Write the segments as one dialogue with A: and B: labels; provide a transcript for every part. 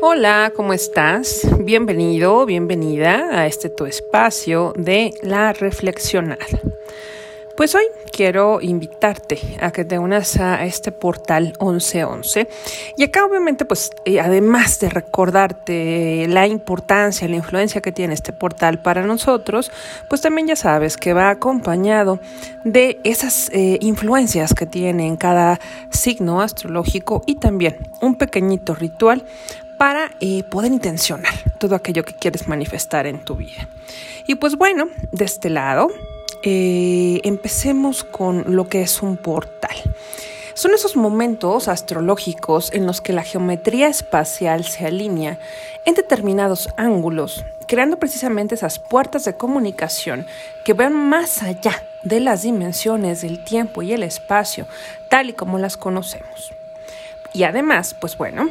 A: Hola, ¿cómo estás? Bienvenido, bienvenida a este tu espacio de la reflexionada. Pues hoy quiero invitarte a que te unas a este portal 1111 y acá obviamente pues eh, además de recordarte la importancia, la influencia que tiene este portal para nosotros, pues también ya sabes que va acompañado de esas eh, influencias que tiene en cada signo astrológico y también un pequeñito ritual para eh, poder intencionar todo aquello que quieres manifestar en tu vida. Y pues bueno, de este lado eh, empecemos con lo que es un portal. Son esos momentos astrológicos en los que la geometría espacial se alinea en determinados ángulos, creando precisamente esas puertas de comunicación que van más allá de las dimensiones del tiempo y el espacio, tal y como las conocemos. Y además, pues bueno,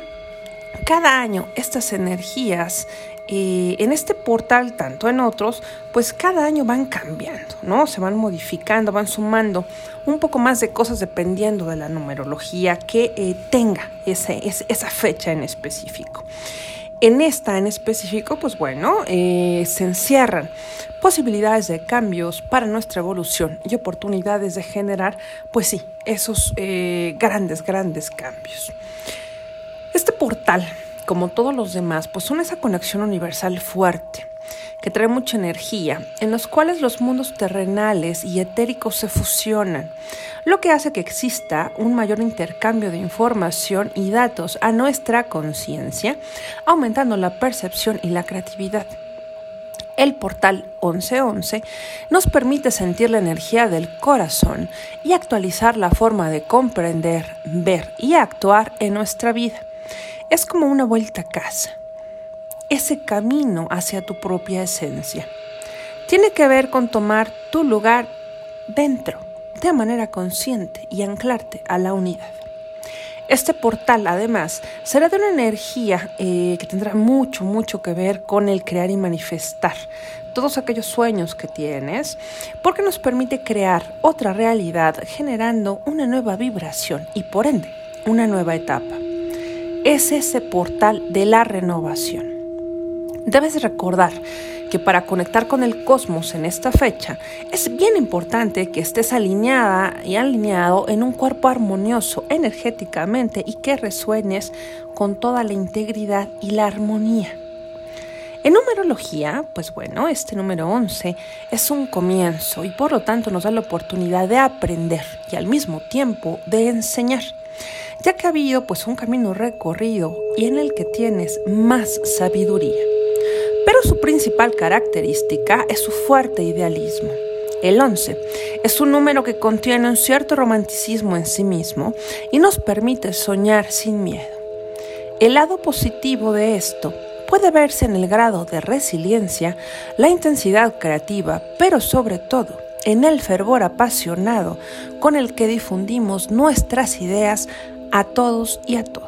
A: cada año estas energías en este portal, tanto en otros, pues cada año van cambiando, ¿no? Se van modificando, van sumando un poco más de cosas dependiendo de la numerología que eh, tenga ese, esa fecha en específico. En esta en específico, pues bueno, eh, se encierran posibilidades de cambios para nuestra evolución y oportunidades de generar, pues sí, esos eh, grandes, grandes cambios. Este portal como todos los demás, pues son esa conexión universal fuerte que trae mucha energía, en los cuales los mundos terrenales y etéricos se fusionan, lo que hace que exista un mayor intercambio de información y datos a nuestra conciencia, aumentando la percepción y la creatividad. El portal 1111 nos permite sentir la energía del corazón y actualizar la forma de comprender, ver y actuar en nuestra vida. Es como una vuelta a casa, ese camino hacia tu propia esencia. Tiene que ver con tomar tu lugar dentro, de manera consciente y anclarte a la unidad. Este portal, además, será de una energía eh, que tendrá mucho, mucho que ver con el crear y manifestar todos aquellos sueños que tienes, porque nos permite crear otra realidad generando una nueva vibración y por ende una nueva etapa es ese portal de la renovación. Debes recordar que para conectar con el cosmos en esta fecha es bien importante que estés alineada y alineado en un cuerpo armonioso energéticamente y que resuenes con toda la integridad y la armonía. En numerología, pues bueno, este número 11 es un comienzo y por lo tanto nos da la oportunidad de aprender y al mismo tiempo de enseñar ya que ha habido pues un camino recorrido y en el que tienes más sabiduría. Pero su principal característica es su fuerte idealismo. El 11 es un número que contiene un cierto romanticismo en sí mismo y nos permite soñar sin miedo. El lado positivo de esto puede verse en el grado de resiliencia, la intensidad creativa, pero sobre todo en el fervor apasionado con el que difundimos nuestras ideas a todos y a todo.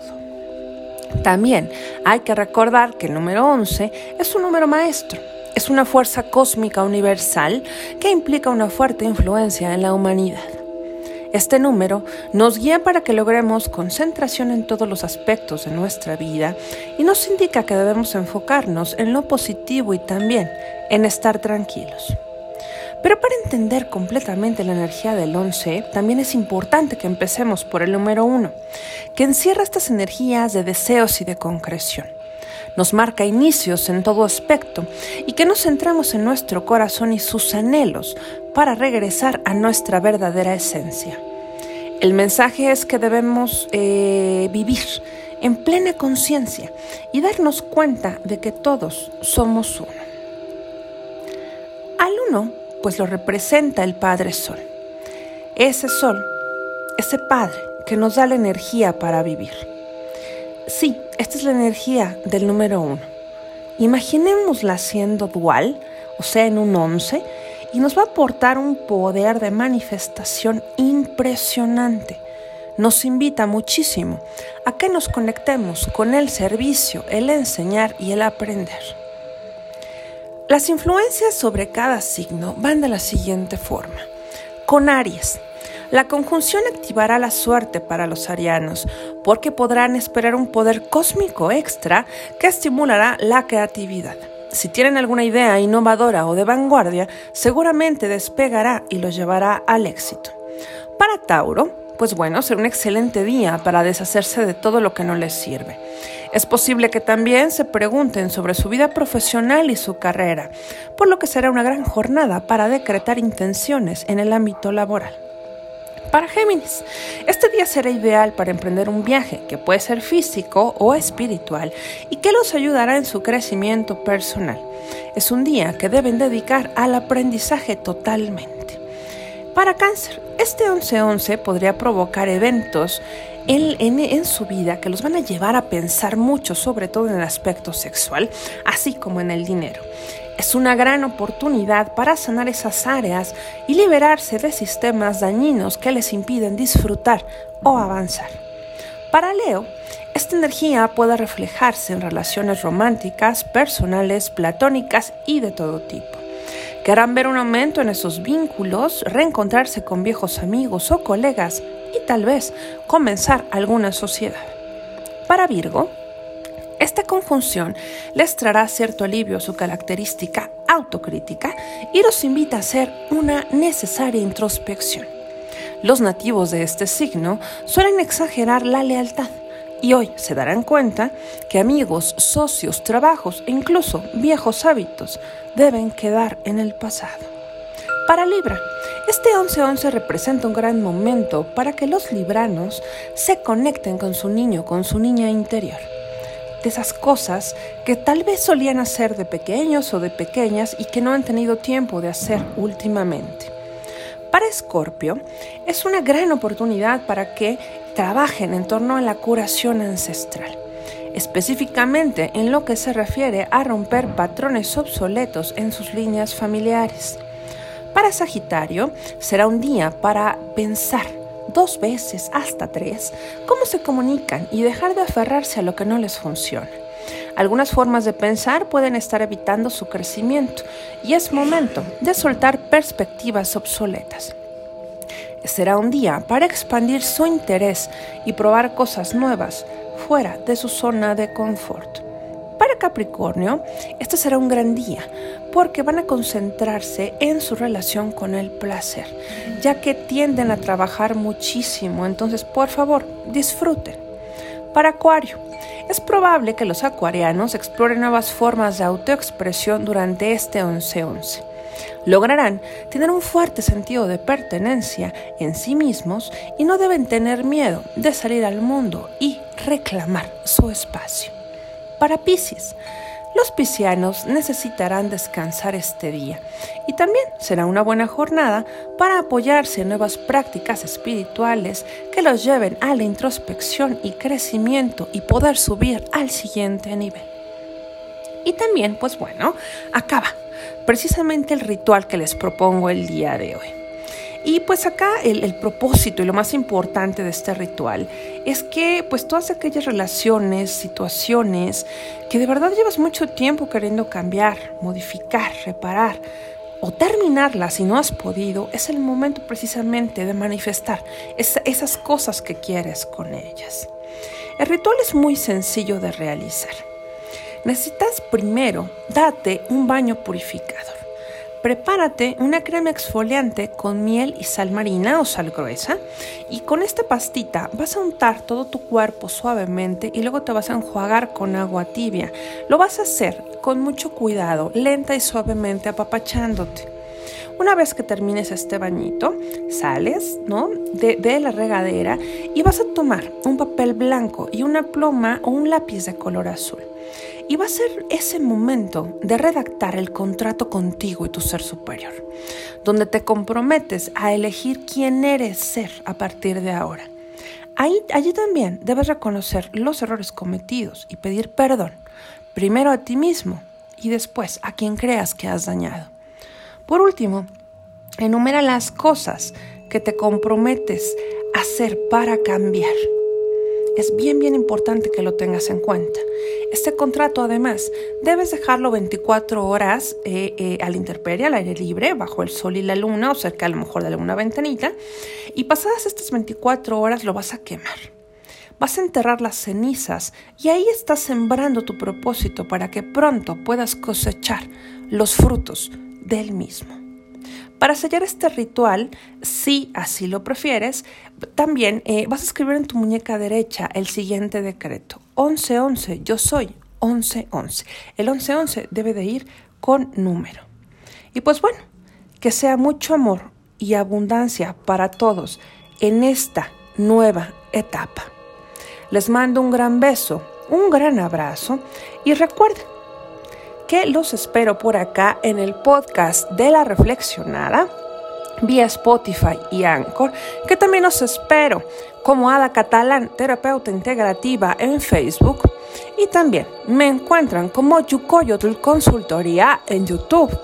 A: También hay que recordar que el número 11 es un número maestro, es una fuerza cósmica universal que implica una fuerte influencia en la humanidad. Este número nos guía para que logremos concentración en todos los aspectos de nuestra vida y nos indica que debemos enfocarnos en lo positivo y también en estar tranquilos. Pero para entender completamente la energía del 11, también es importante que empecemos por el número 1, que encierra estas energías de deseos y de concreción. Nos marca inicios en todo aspecto y que nos centramos en nuestro corazón y sus anhelos para regresar a nuestra verdadera esencia. El mensaje es que debemos eh, vivir en plena conciencia y darnos cuenta de que todos somos uno. Al uno pues lo representa el Padre Sol. Ese Sol, ese Padre que nos da la energía para vivir. Sí, esta es la energía del número uno. Imaginémosla siendo dual, o sea, en un once, y nos va a aportar un poder de manifestación impresionante. Nos invita muchísimo a que nos conectemos con el servicio, el enseñar y el aprender. Las influencias sobre cada signo van de la siguiente forma. Con Aries, la conjunción activará la suerte para los arianos, porque podrán esperar un poder cósmico extra que estimulará la creatividad. Si tienen alguna idea innovadora o de vanguardia, seguramente despegará y los llevará al éxito. Para Tauro, pues bueno, será un excelente día para deshacerse de todo lo que no les sirve. Es posible que también se pregunten sobre su vida profesional y su carrera, por lo que será una gran jornada para decretar intenciones en el ámbito laboral. Para Géminis, este día será ideal para emprender un viaje que puede ser físico o espiritual y que los ayudará en su crecimiento personal. Es un día que deben dedicar al aprendizaje totalmente. Para Cáncer, este 11-11 podría provocar eventos en, su vida que los van a llevar a pensar mucho, sobre todo en el aspecto sexual, así como en el dinero. Es una gran oportunidad para sanar esas áreas y liberarse de sistemas dañinos que les impiden disfrutar o avanzar. Para Leo, esta energía puede reflejarse en relaciones románticas, personales, platónicas y de todo tipo. Querrán ver un aumento en esos vínculos, reencontrarse con viejos amigos o colegas y tal vez comenzar alguna sociedad. Para Virgo, esta conjunción les traerá cierto alivio a su característica autocrítica y los invita a hacer una necesaria introspección. Los nativos de este signo suelen exagerar la lealtad y hoy se darán cuenta que amigos, socios, trabajos e incluso viejos hábitos deben quedar en el pasado. Para Libra, este 11-11 representa un gran momento para que los libranos se conecten con su niño, con su niña interior. De esas cosas que tal vez solían hacer de pequeños o de pequeñas y que no han tenido tiempo de hacer últimamente. Para Escorpio, es una gran oportunidad para que trabajen en torno a la curación ancestral, específicamente en lo que se refiere a romper patrones obsoletos en sus líneas familiares. Para Sagitario será un día para pensar dos veces hasta tres cómo se comunican y dejar de aferrarse a lo que no les funciona. Algunas formas de pensar pueden estar evitando su crecimiento y es momento de soltar perspectivas obsoletas. Será un día para expandir su interés y probar cosas nuevas fuera de su zona de confort. Para Capricornio, este será un gran día porque van a concentrarse en su relación con el placer, ya que tienden a trabajar muchísimo, entonces por favor disfruten. Para Acuario, es probable que los acuarianos exploren nuevas formas de autoexpresión durante este 11-11. Lograrán tener un fuerte sentido de pertenencia en sí mismos y no deben tener miedo de salir al mundo y reclamar su espacio. Para Pisces, los piscianos necesitarán descansar este día y también será una buena jornada para apoyarse en nuevas prácticas espirituales que los lleven a la introspección y crecimiento y poder subir al siguiente nivel. Y también, pues bueno, acaba precisamente el ritual que les propongo el día de hoy. Y pues acá el, propósito y lo más importante de este ritual es que pues todas aquellas relaciones, situaciones que de verdad llevas mucho tiempo queriendo cambiar, modificar, reparar o terminarlas si no has podido, es el momento precisamente de manifestar esas cosas que quieres con ellas. El ritual es muy sencillo de realizar. Necesitas primero date un baño purificador. Prepárate una crema exfoliante con miel y sal marina o sal gruesa y con esta pastita vas a untar todo tu cuerpo suavemente y luego te vas a enjuagar con agua tibia. Lo vas a hacer con mucho cuidado, lenta y suavemente apapachándote. Una vez que termines este bañito, sales ¿no? de, de, la regadera y vas a tomar un papel blanco y una pluma o un lápiz de color azul. Y va a ser ese momento de redactar el contrato contigo y tu ser superior, donde te comprometes a elegir quién eres ser a partir de ahora. Ahí, allí también debes reconocer los errores cometidos y pedir perdón, primero a ti mismo y después a quien creas que has dañado. Por último, enumera las cosas que te comprometes a hacer para cambiar. Es bien, bien importante que lo tengas en cuenta. Este contrato, además, debes dejarlo 24 horas eh, eh, a la intemperie, al aire libre, bajo el sol y la luna, o cerca a lo mejor de alguna ventanita, y pasadas estas 24 horas lo vas a quemar. vas a enterrar las cenizas y ahí estás sembrando tu propósito para que pronto puedas cosechar los frutos del mismo. Para sellar este ritual, si así lo prefieres, también eh, vas a escribir en tu muñeca derecha el siguiente decreto. 1111, yo soy 1111. El 1111 debe de ir con número. Y pues bueno, que sea mucho amor y abundancia para todos en esta nueva etapa. Les mando un gran beso, un gran abrazo y recuerden que los espero por acá en el podcast de la reflexionada vía Spotify y Anchor, que también los espero como Ada Catalán, terapeuta integrativa en Facebook. Y también me encuentran como Yukoyotl Consultoría en YouTube,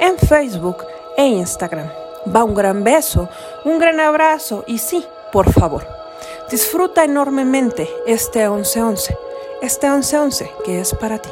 A: en Facebook e Instagram. Va un gran beso, un gran abrazo y sí, por favor, disfruta enormemente este 11-11, este 11-11 que es para ti.